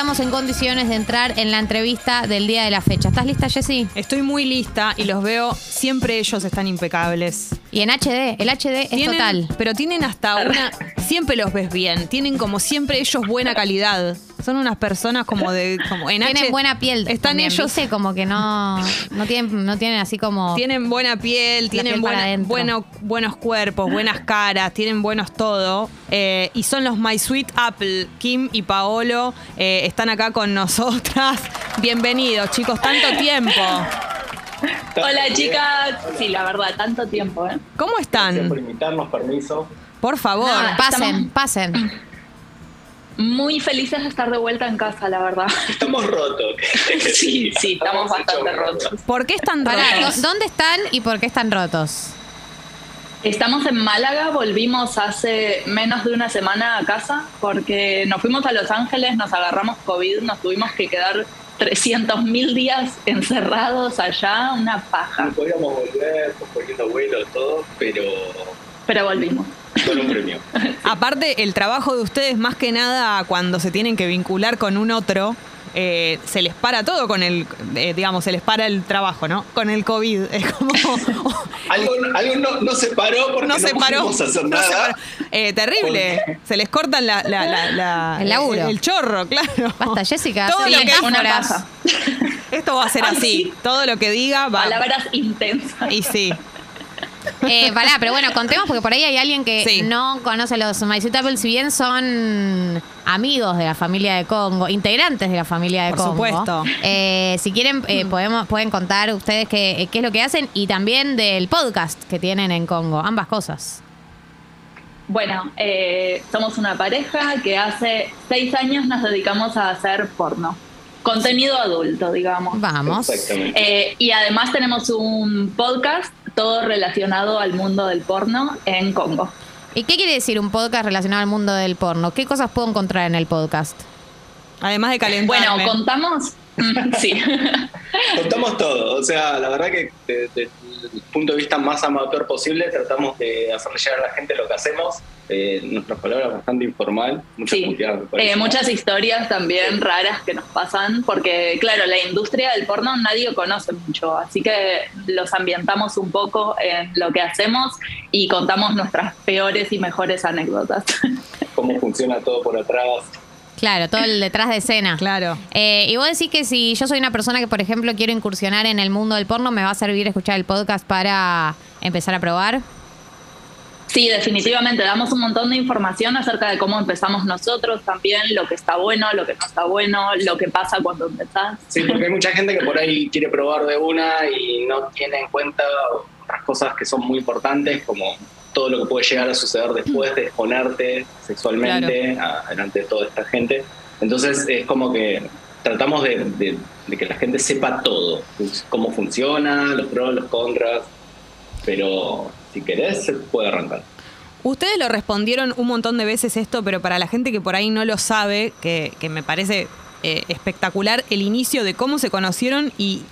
estamos en condiciones de entrar en la entrevista del día de la fecha. ¿Estás lista, Jessy? Estoy muy lista y los veo, siempre ellos están impecables. Y en HD, el HD es total. Pero tienen hasta una. Siempre los ves bien. Tienen como siempre ellos buena calidad. Son unas personas como de. Como en Tienen H- buena piel. Están también, ellos. ¿viste? como que no, no tienen, no tienen así como. Tienen buena piel, tienen piel buena- bueno- buenos cuerpos, buenas caras, tienen buenos todo. Eh, y son los My Sweet Apple. Kim y Paolo eh, están acá con nosotras. Bienvenidos, chicos, tanto tiempo. Hola chicas, sí, la verdad, tanto tiempo, ¿eh? ¿Cómo Gracias por están? invitarnos, permiso. Por favor. Pasen, estamos- pasen. Muy felices de estar de vuelta en casa, la verdad. Estamos rotos. Sí, sí, estamos bastante rotos. ¿Por qué están Pará, rotos? ¿dó- ¿dónde están y por qué están rotos? Estamos en Málaga, volvimos hace menos de una semana a casa porque nos fuimos a Los Ángeles, nos agarramos COVID, nos tuvimos que quedar 300 mil días encerrados allá, una paja, No podíamos volver, poniendo vuelo, todo, pero pero volvimos. Premio. Aparte, el trabajo de ustedes, más que nada, cuando se tienen que vincular con un otro, eh, se les para todo con el, eh, digamos, se les para el trabajo, ¿no? Con el COVID. Es como. Algo, algo no, no se paró porque no no, se paró. pudimos hacer no se nada. paró. Eh, terrible. Se les cortan la, la- la- la- El laburo. El, chorro, claro. Basta, Jessica, Todo lo que una metáforas. paja. Esto va a ser Ay, así. sí. Todo lo que diga va. Palabras intensas. Y sí. Eh, pará, pero bueno, contemos porque por ahí hay alguien que Sí. no conoce los My Sweet Apple, si bien son amigos de la familia de Congo, integrantes de la familia de Por Congo. supuesto. Eh, si quieren, eh, podemos, pueden contar ustedes qué, qué es lo que hacen y también del podcast que tienen en Congo, ambas cosas. Bueno, eh, somos una pareja que hace seis años nos dedicamos a hacer porno. Contenido adulto, digamos. Vamos. Exactamente. Eh, y además tenemos un podcast todo relacionado al mundo del porno en Congo. ¿Y qué quiere decir un podcast relacionado al mundo del porno? ¿Qué cosas puedo encontrar en el podcast? Además de calentarme. Bueno, contamos. sí. Contamos todo. O sea, la verdad que desde el punto de vista más amateur posible tratamos de hacerle llegar a la gente lo que hacemos. Eh, nuestras palabras bastante informal. Muchas Sí, puteadas, me parece. Eh, muchas historias también raras que nos pasan, porque claro, la industria del porno nadie conoce mucho, así que los ambientamos un poco en lo que hacemos y contamos nuestras peores y mejores anécdotas. Cómo funciona todo por atrás. Claro, todo el detrás de escena. Claro. Eh, y vos decís que si yo soy una persona que, por ejemplo, quiero incursionar en el mundo del porno, ¿me va a servir escuchar el podcast para empezar a probar? Sí, definitivamente, damos un montón de información acerca de cómo empezamos nosotros también, lo que está bueno, lo que no está bueno, lo que pasa cuando empezás. Sí, porque hay mucha gente que por ahí quiere probar de una y no tiene en cuenta otras cosas que son muy importantes, como todo lo que puede llegar a suceder después de exponerte sexualmente a- delante de toda esta gente. Entonces es como que tratamos de, de- de que la gente sepa todo, cómo funciona, los pros, los contras, pero si querés se puede arrancar. Ustedes lo respondieron un montón de veces esto, pero para la gente que por ahí no lo sabe, que, que me parece eh, espectacular el inicio de cómo se conocieron y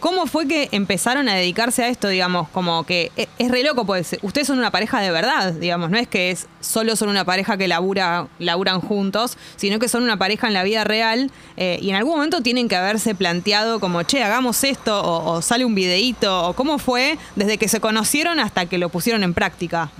cómo fue que empezaron a dedicarse a esto, digamos, como que es, es re loco, pues ustedes son una pareja de verdad, digamos, no es que es solo son una pareja que labura, laburan juntos, sino que son una pareja en la vida real eh, y en algún momento tienen que haberse planteado como, che, hagamos esto, o, o sale un videíto, o cómo fue desde que se conocieron hasta que lo pusieron en práctica.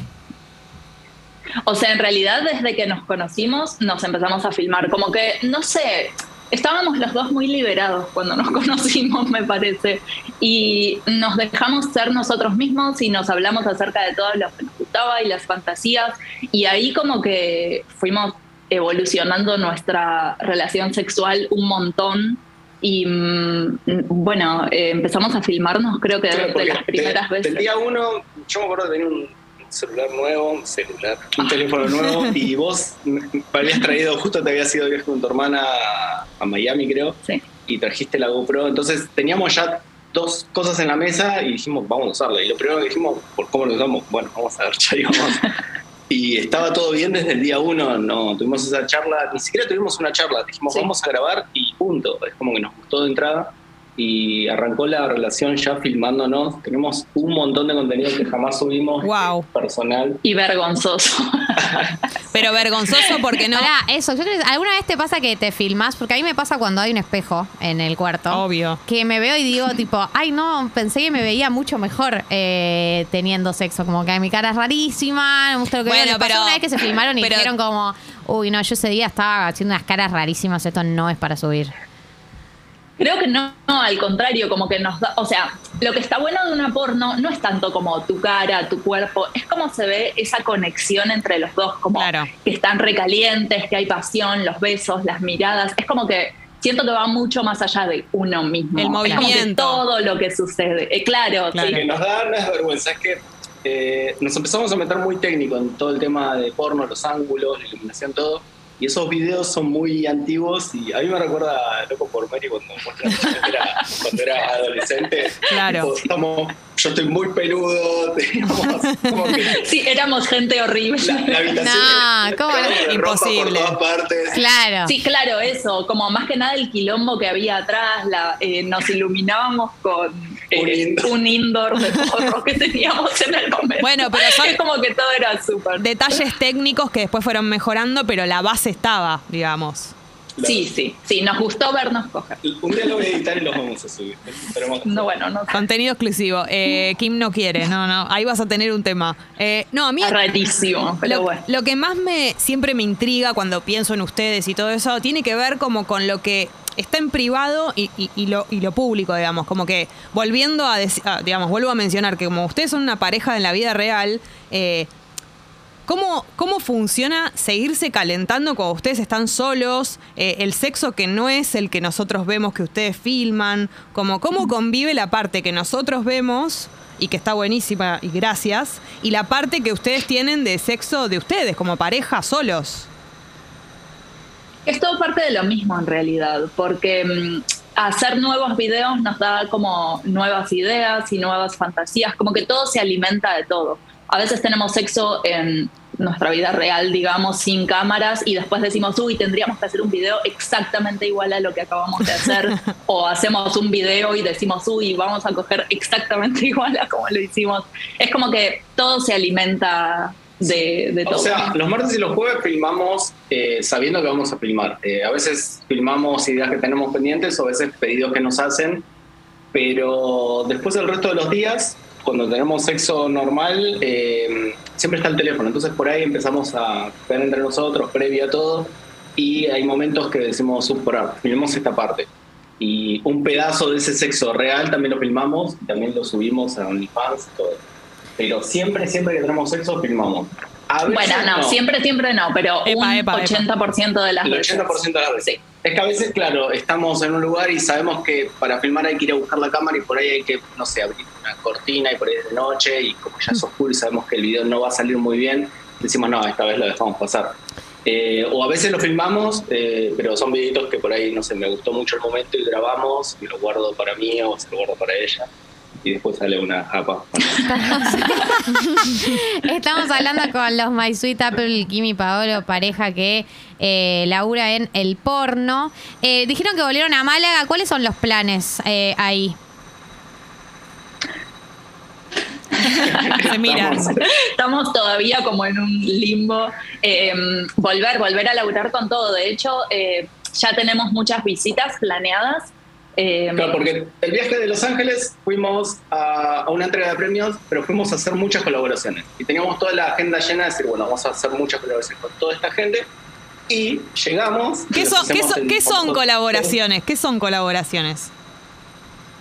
O sea, en realidad desde que nos conocimos nos empezamos a filmar, como que, no sé, estábamos los dos muy liberados cuando nos conocimos, me parece, y nos dejamos ser nosotros mismos y nos hablamos acerca de todo lo que nos gustaba y las fantasías, y ahí como que fuimos evolucionando nuestra relación sexual un montón. Y mm, bueno, eh, empezamos a filmarnos creo que Claro, de, porque las primeras veces. Del día uno, yo me acuerdo de tener un celular nuevo, un celular, un teléfono nuevo, y vos me habías traído, justo te habías ido de viaje con tu hermana a, Miami, creo, Sí. y trajiste la GoPro. Entonces teníamos ya dos cosas en la mesa y dijimos, vamos a usarla. Y lo primero que dijimos, ¿por cómo lo usamos? Bueno, vamos a ver, ya íbamos. Y estaba todo bien desde el día uno, no tuvimos esa charla, ni siquiera tuvimos una charla, dijimos, Sí. vamos a grabar y punto. Es como que nos gustó de entrada. Y arrancó la relación ya filmándonos. Tenemos un montón de contenido que jamás subimos Wow. personal. Y vergonzoso. Pero vergonzoso porque no. Pará, eso, yo creo- ¿alguna vez te pasa que te filmas? Porque a mí me pasa cuando hay un espejo en el cuarto. Obvio. Que me veo y digo, tipo, ay, no, pensé que me veía mucho mejor eh, teniendo sexo. Como que mi cara es rarísima, no me gusta lo que Bueno, veo. Les pasó pero- una vez que se filmaron y pero- dijeron como, uy, no, yo ese día estaba haciendo unas caras rarísimas, esto no es para subir. Creo que no, no, al contrario, como que nos da, o sea, lo que está bueno de una porno no es tanto como tu cara, tu cuerpo, es como se ve esa conexión entre los dos, como Claro. que están recalientes, que hay pasión, los besos, las miradas, es como que siento que va mucho más allá de uno mismo. El Es como que movimiento. todo lo que sucede, Eh, claro, Claro. sí. Lo que nos da no es vergüenza, es que eh, nos empezamos a meter muy técnico en todo el tema de porno, los ángulos, la iluminación, todo. Y esos videos son muy antiguos y a mí me recuerda a Loco por Mary cuando, cuando era, cuando era adolescente. Claro. Tipo, estamos- yo estoy muy peludo, teníamos como que Sí, éramos gente horrible. la, la habitación No, era- ¿cómo era Imposible. por todas partes. Claro. Sí, claro, eso, como más que nada el quilombo que había atrás, la, eh, nos iluminábamos con eh, Un indoor. un indoor de porro que teníamos en el momento. Bueno, pero son- Es como que todo era súper. Detalles técnicos que después fueron mejorando, pero la base estaba, digamos. Sí, sí, sí, nos gustó vernos coger. Un día lo voy a editar y los vamos a subir. Esperemos No, bueno, no sé. Contenido exclusivo. Eh, Kim no quiere, no, no. Ahí vas a tener un tema. Eh, no, a mí. Es rarísimo, pero Lo, bueno. lo que más me siempre me intriga cuando pienso en ustedes y todo eso tiene que ver como con lo que está en privado y, y- lo, y lo público, digamos. Como que volviendo a, deci- a, digamos, vuelvo a mencionar que como ustedes son una pareja en la vida real, eh, ¿Cómo, ¿Cómo funciona seguirse calentando cuando ustedes están solos? Eh, el sexo que no es el que nosotros vemos que ustedes filman. Como, ¿Cómo convive la parte que nosotros vemos y que está buenísima y gracias? Y la parte que ustedes tienen de sexo de ustedes como pareja solos. Es todo parte de lo mismo en realidad, porque mm, hacer nuevos videos nos da como nuevas ideas y nuevas fantasías, como que todo se alimenta de todo. A veces tenemos sexo en nuestra vida real, digamos, sin cámaras y después decimos, uy, tendríamos que hacer un video exactamente igual a lo que acabamos de hacer. o hacemos un video y decimos, uy, vamos a coger exactamente igual a como lo hicimos. Es como que todo se alimenta de, de todo. O sea, los martes y los jueves filmamos eh, sabiendo que vamos a filmar. Eh, a veces filmamos ideas que tenemos pendientes o a veces pedidos que nos hacen, pero después del resto de los días, cuando tenemos sexo normal, eh, siempre está el teléfono. Entonces por ahí empezamos a ver entre nosotros, previo a todo, y hay momentos que decimos, subporar, filmemos esta parte. Y un pedazo de ese sexo real también lo filmamos, y también lo subimos a OnlyFans, todo. Pero siempre, siempre que tenemos sexo, filmamos. A veces Bueno, no, siempre, siempre no, pero Epa, un epa, epa. 80% de las El veces. 80% de las veces. Sí. Es que a veces, claro, estamos en un lugar y sabemos que para filmar hay que ir a buscar la cámara y por ahí hay que, no sé, abrir una cortina y por ahí es de noche y como ya es oscuro y sabemos que el video no va a salir muy bien, decimos, no, esta vez lo dejamos pasar. Eh, o a veces lo filmamos, eh, pero son videitos que por ahí, no sé, me gustó mucho el momento y grabamos, y lo guardo para mí o se lo guardo para ella. Y después sale una japa. Estamos hablando con los My Sweet Apple, Kim y Paolo, pareja que eh, labura en el porno. Eh, dijeron que volvieron a Málaga. ¿Cuáles son los planes eh, ahí? Se miran. Estamos- Estamos todavía como en un limbo. Eh, volver, volver a laburar con todo. De hecho, eh, ya tenemos muchas visitas planeadas. Eh, Claro, porque el viaje de Los Ángeles fuimos a, a una entrega de premios, pero fuimos a hacer muchas colaboraciones. Y teníamos toda la agenda llena de decir, bueno, vamos a hacer muchas colaboraciones con toda esta gente. Y llegamos. y ¿Qué nos son, qué hacemos son, el qué son famoso- colaboraciones? ¿Qué son colaboraciones?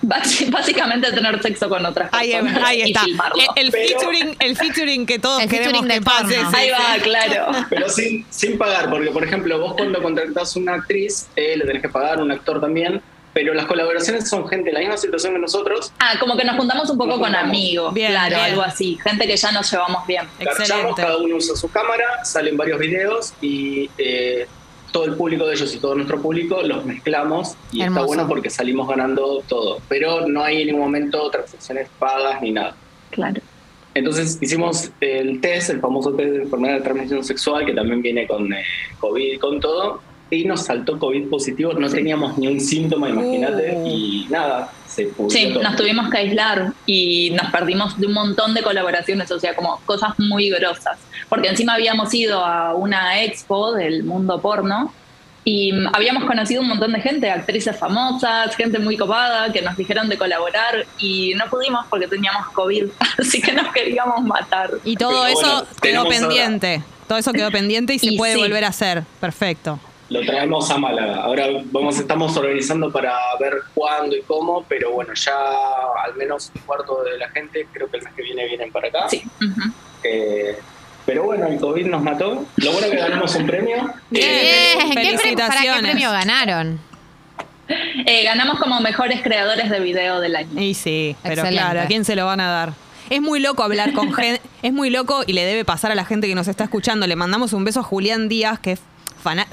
bás- básicamente tener sexo con otras Ahí, personas ahí y está. El, el Pero- featuring, el featuring que todos El queremos featuring que pase. Ahí sí. va, claro. Pero sin, sin pagar, porque por ejemplo, vos cuando contratás una actriz, eh, le tenés que pagar, un actor también. Pero las colaboraciones son gente en la misma situación que nosotros. Ah, como que nos juntamos un poco Nos con juntamos. amigos, Bien, claro, bien. algo así. Gente que ya nos llevamos bien. Excelente. cada uno usa su cámara, salen varios videos y eh, todo el público de ellos y todo nuestro público los mezclamos y Hermoso. está bueno porque salimos ganando todo. Pero no hay en ningún momento transacciones pagas ni nada. Claro. Entonces hicimos el test, el famoso test de enfermedad de transmisión sexual, que también viene con eh, COVID y con todo. Y nos saltó COVID positivo, no teníamos ni un síntoma, imagínate, Uh. y nada, se pudrió Sí, todo. nos tuvimos que aislar y nos perdimos de un montón de colaboraciones, o sea, como cosas muy grosas. Porque encima habíamos ido a una expo del mundo porno y mm, habíamos conocido un montón de gente, actrices famosas, gente muy copada, que nos dijeron de colaborar y no pudimos porque teníamos COVID, así que nos queríamos matar. Y todo Pero eso bueno, quedó ahora- pendiente. Todo eso quedó pendiente y se Y puede sí. volver a hacer. Perfecto. Lo traemos a Málaga. Ahora vamos, estamos organizando para ver cuándo y cómo, pero bueno, ya al menos un cuarto de la gente, creo que el mes que viene vienen para acá. Sí. Eh, pero bueno, el COVID nos mató. Lo bueno es que ganamos un premio. Bien. Eh, ¿qué pre- ¿Para qué felicitaciones. premio ganaron? Eh, ganamos como mejores creadores de video del año. Y sí, pero Excelente. claro, ¿a quién se lo van a dar? Es muy loco hablar con gente, es muy loco y le debe pasar a la gente que nos está escuchando. Le mandamos un beso a Julián Díaz, que es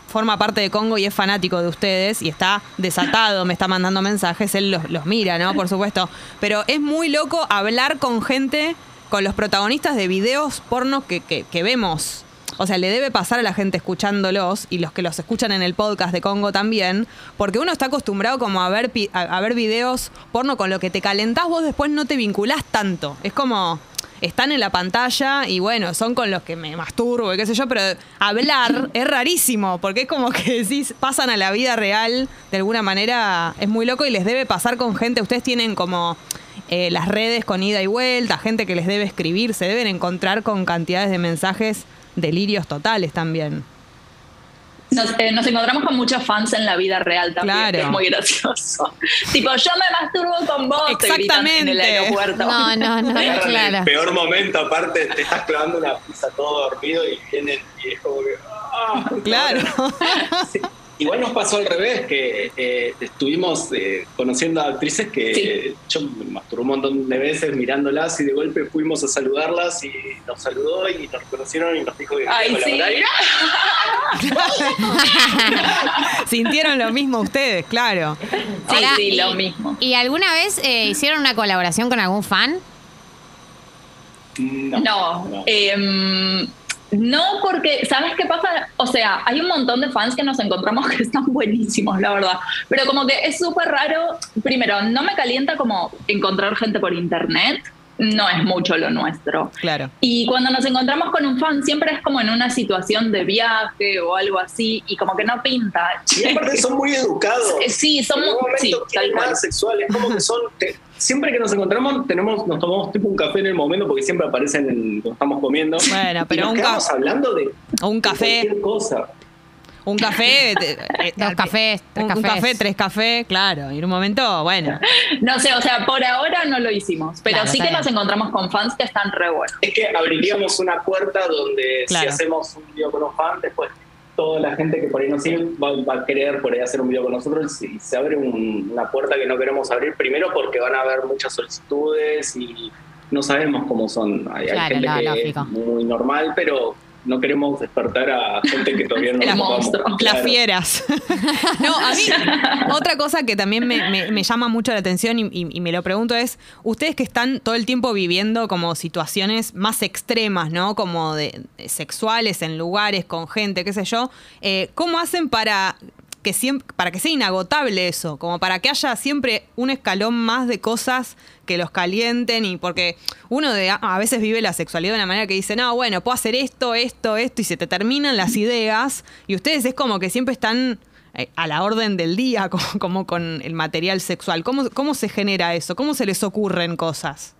forma parte de Congo y es fanático de ustedes y está desatado, me está mandando mensajes, él los, los mira, ¿no? Por supuesto. Pero es muy loco hablar con gente, con los protagonistas de videos porno que, que- vemos. O sea, le debe pasar a la gente escuchándolos y los que los escuchan en el podcast de Congo también, porque uno está acostumbrado como a ver, a, a ver videos porno con lo que te calentás, vos después no te vinculás tanto. Es como, están en la pantalla y bueno, son con los que me masturbo y qué sé yo, pero hablar es rarísimo, porque es como que decís, pasan a la vida real de alguna manera, es muy loco y les debe pasar con gente, ustedes tienen como... eh, las redes con ida y vuelta, gente que les debe escribir, se deben encontrar con cantidades de mensajes delirios totales también. Nos, eh, nos encontramos con muchos fans en la vida real también, Claro. que es muy gracioso. tipo, yo me masturbo con vos, te gritan en el Exactamente. aeropuerto. No, no, no, Agarran claro. El peor momento, aparte, te estás clavando una pizza todo dormido y vienen y es como que. ¡ah! Claro. Sí. Igual nos pasó al revés, que eh, estuvimos eh, conociendo a actrices que Sí. yo me masturbé un montón de veces mirándolas y de golpe fuimos a saludarlas y nos saludó y nos reconocieron y nos dijo que Ay, sí. colaborar. Sintieron lo mismo ustedes, claro. Sí, Ahora, sí, y- lo mismo. ¿Y alguna vez eh, hicieron una colaboración con algún fan? No, No, em, no porque, ¿sabes qué pasa? O sea, hay un montón de fans que nos encontramos que están buenísimos, la verdad. Pero como que es súper raro, primero, no me calienta como encontrar gente por internet, no es mucho lo nuestro. Claro. Y cuando nos encontramos con un fan, siempre es como en una situación de viaje o algo así, y como que no pinta. Y aparte son muy educados. Sí, ningún momento Sí, quieren tal nada cual. sexual, es como que son. te- siempre que nos encontramos, tenemos, nos tomamos tipo un café en el momento porque siempre aparecen en, cuando estamos comiendo. Bueno, Y pero nos un quedamos ca- hablando de, O un de café, cualquier cosa. Un café, te- eh, Dos al- cafés, tres un, un cafés. café, tres cafés, claro. Y en un momento, bueno. No sé, o sea, por ahora no lo hicimos, pero Claro, sí que nos encontramos con fans que están re buenos. Es que abriríamos una puerta donde Claro. si hacemos un video con un fan, después toda la gente que por ahí nos sigue va, va a querer por ahí hacer un video con nosotros y se abre un- una puerta que no queremos abrir primero porque van a haber muchas solicitudes y no sabemos cómo son. Hay, hay Claro, gente no, que lógico. es muy normal, pero no queremos despertar a gente que todavía no nos monstruo. Las fieras. no, a mí, otra cosa que también me, me- me llama mucho la atención y, y- y me lo pregunto es, ustedes que están todo el tiempo viviendo como situaciones más extremas, ¿no? Como de, de sexuales en lugares con gente, qué sé yo, eh, ¿cómo hacen para que siempre, para que sea inagotable eso, como para que haya siempre un escalón más de cosas que los calienten y porque uno de, a veces vive la sexualidad de una manera que dice, no, bueno, puedo hacer esto, esto, esto y se te terminan las ideas y ustedes es como que siempre están eh, a la orden del día como, como con el material sexual. ¿Cómo, ¿Cómo se genera eso? ¿Cómo se les ocurren cosas?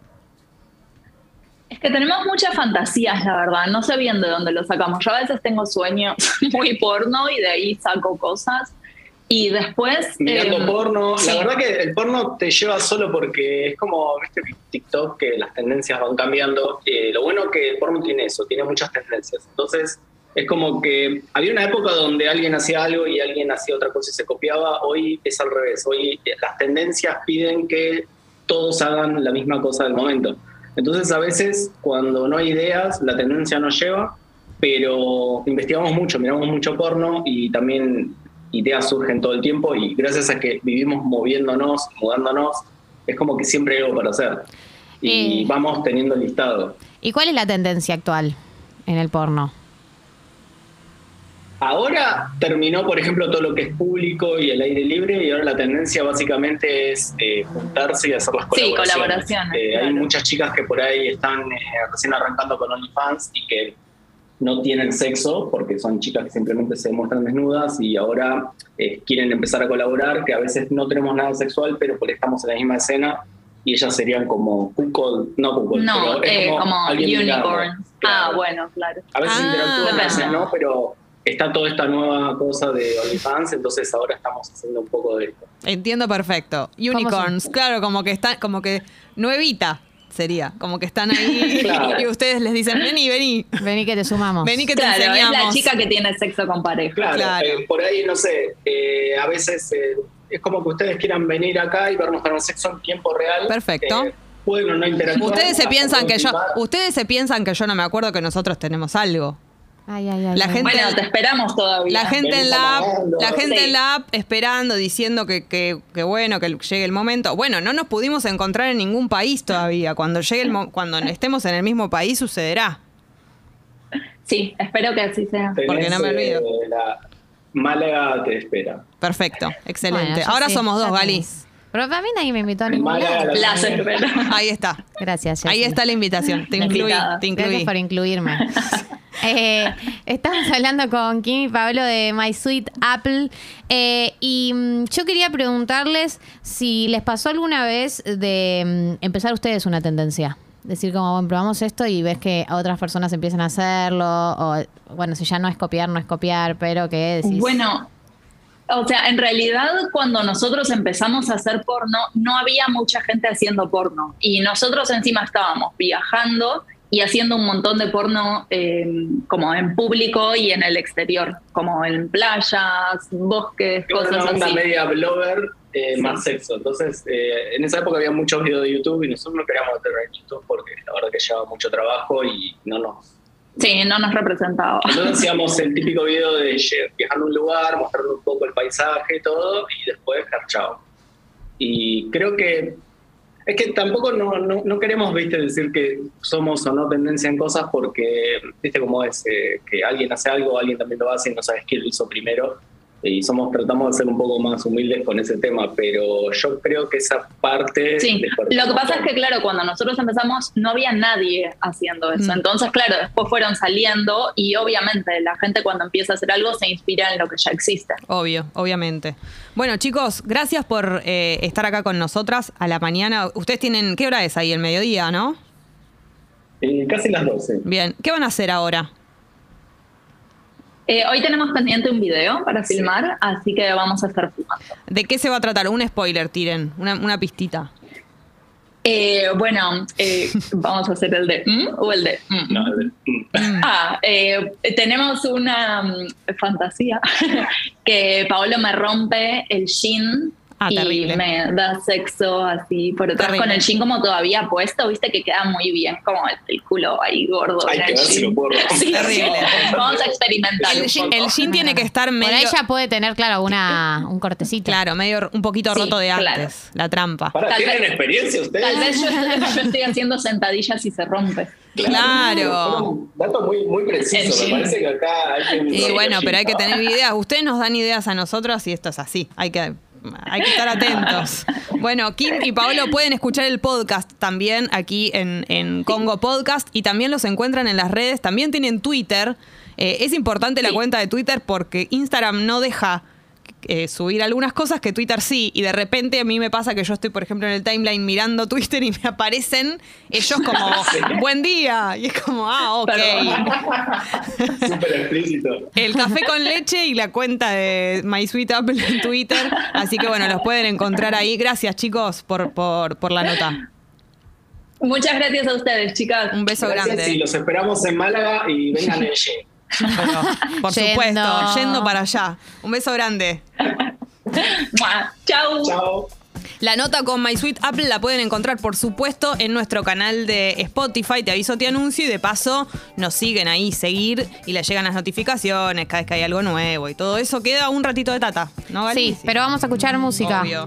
Es que tenemos muchas fantasías, la verdad. No sé bien de dónde lo sacamos. Yo a veces tengo sueños muy porno y de ahí saco cosas. Y después. Mirando em, porno, sí. la verdad que el porno te lleva solo porque es como, viste, TikTok, que las tendencias van cambiando. Eh, lo bueno que el porno tiene eso, tiene muchas tendencias. Entonces, es como que había una época donde alguien hacía algo y alguien hacía otra cosa y se copiaba. Hoy es al revés. Hoy las tendencias piden que todos hagan la misma cosa del momento. Entonces, a veces, cuando no hay ideas, la tendencia nos lleva, pero investigamos mucho, miramos mucho porno y también ideas surgen todo el tiempo y gracias a que vivimos moviéndonos, mudándonos, es como que siempre hay algo para hacer. Y Eh. vamos teniendo listado. ¿Y cuál es la tendencia actual en el porno? Ahora terminó, por ejemplo, todo lo que es público y el aire libre y ahora la tendencia básicamente es eh, juntarse y hacer las Sí, colaboraciones. colaboraciones, Eh, Hay claro. muchas chicas que por ahí están eh, recién arrancando con OnlyFans y que no tienen sexo porque son chicas que simplemente se muestran desnudas y ahora eh, quieren empezar a colaborar, que a veces no tenemos nada sexual, pero porque estamos en la misma escena y ellas serían como cuckold, no cuckold, No, pero es eh, como unicorns. Ah, bueno, claro. A veces Ah, interactúan, a veces depende. no, pero está toda esta nueva cosa de OnlyFans, entonces ahora estamos haciendo un poco de esto. Entiendo perfecto. Unicorns, claro, como que están, como que nuevita sería, como que están ahí Claro. y ustedes les dicen, vení, vení, Vení que te sumamos. vení que te Claro, es enseñamos. la chica que tiene sexo con pareja. Claro, Claro. eh, por ahí, no sé, eh, a veces eh, es como que ustedes quieran venir acá y vernos tener sexo en tiempo real. Perfecto. Eh, pueden o no interactuar. Ustedes se piensan que yo, ustedes se piensan que yo no me acuerdo que nosotros tenemos algo. Ay, ay, ay. La gente- Bueno, te esperamos todavía. La gente en la app, la gente Sí. en la app esperando, diciendo que, que, que bueno, que llegue el momento. Bueno, no nos pudimos encontrar en ningún país todavía. Cuando llegue el mo- cuando estemos en el mismo país sucederá. Sí, espero que así sea. Tenés, porque no me olvido. eh, la Málaga te espera. Perfecto, excelente. Bueno, Ahora sí, somos dos, Gali. Pero a mí nadie me invitó a ningún lado. Ahí está. Gracias, Ahí está la invitación. Te incluí, te Gracias incluí. por incluirme. Eh, estamos hablando con Kim y Pablo de My Sweet Apple eh, y mm, yo quería preguntarles si les pasó alguna vez de mm, empezar ustedes una tendencia. Decir como, bueno, probamos esto y ves que a otras personas empiezan a hacerlo o, bueno, si ya no es copiar, no es copiar, pero que decís... Bueno, o sea, en realidad cuando nosotros empezamos a hacer porno, no había mucha gente haciendo porno. Y nosotros encima estábamos viajando y haciendo un montón de porno eh, como en público y en el exterior, como en playas, bosques, Era una cosas onda así. media blogger eh, más sexo. Entonces, eh, en esa época había muchos videos de YouTube y nosotros no queríamos meter en YouTube porque la verdad que llevaba mucho trabajo y no nos Sí, no nos representaba. Entonces hacíamos el típico video de viajar a un lugar, mostrando un poco el paisaje y todo, y después chao. Y creo que es que tampoco no, no, no queremos, viste, decir que somos o no tendencia en cosas porque, viste cómo es, eh, que alguien hace algo, alguien también lo hace y no sabes quién lo hizo primero. Y somos, tratamos de ser un poco más humildes con ese tema, pero yo creo que esa parte... Sí, lo que pasa es que, claro, cuando nosotros empezamos no había nadie haciendo eso. Mm. Entonces, claro, después fueron saliendo y obviamente la gente cuando empieza a hacer algo se inspira en lo que ya existe. Obvio, obviamente. Bueno, chicos, gracias por eh, estar acá con nosotras a la mañana. Ustedes tienen, ¿qué hora es ahí? El mediodía, ¿no? Eh, casi las 12. Bien, ¿qué van a hacer ahora? Eh, hoy tenemos pendiente un video para filmar, así que vamos a estar filmando. ¿De qué se va a tratar? Un spoiler, tiren, una, una pistita. Eh, bueno, eh, vamos a hacer el de ¿mm? o el de ¿mm? No, de- mm. Ah, eh, tenemos una mm, fantasía que Paolo me rompe el jean Ah, y terrible. me da sexo así por detrás Terrible. con el jean como todavía puesto, viste que queda muy bien, como el, el culo ahí gordo. Hay que ver si jean. lo puedo romper. Sí, Terrible. sí. Vamos a experimentar. El, jean- poco. el jean tiene que estar medio, ahí ya puede tener, claro, una, un cortecito. claro, medio un poquito Sí, roto de claro. antes, la trampa. Pará, Tal ¿Tienen vez- experiencia ustedes? Tal vez yo, yo estoy haciendo sentadillas y se rompe. Claro. Dato muy, muy preciso. Me parece que acá hay que. Y bueno, pero hay que tener ideas. Ustedes nos dan ideas a nosotros y esto es así. Hay que, hay que estar atentos. Bueno, Kim y Paolo pueden escuchar el podcast también aquí en, en Congo Podcast y también los encuentran en las redes. También tienen Twitter. Eh, es importante la cuenta de Twitter porque Instagram no deja eh, subir algunas cosas que Twitter sí. Y de repente a mí me pasa que yo estoy, por ejemplo, en el timeline mirando Twitter y me aparecen ellos como buen día. Y es como, ah, ok. Súper explícito. El café con leche y la cuenta de My Sweet Apple en Twitter. Así que bueno, los pueden encontrar ahí. Gracias, chicos, por, por, por la nota. Muchas gracias a ustedes, chicas. Un beso Gracias, grande. Sí, los esperamos en Málaga y vengan en por Yendo. supuesto, yendo para allá. Un beso grande. Chau. Chao. La nota con My Sweet Apple la pueden encontrar, por supuesto, en nuestro canal de Spotify. Te aviso, te anuncio y de paso nos siguen ahí, seguir y les llegan las notificaciones cada vez que hay algo nuevo y todo eso. Queda un ratito de tata, ¿no, Gali? Sí, pero vamos a escuchar música. Obvio.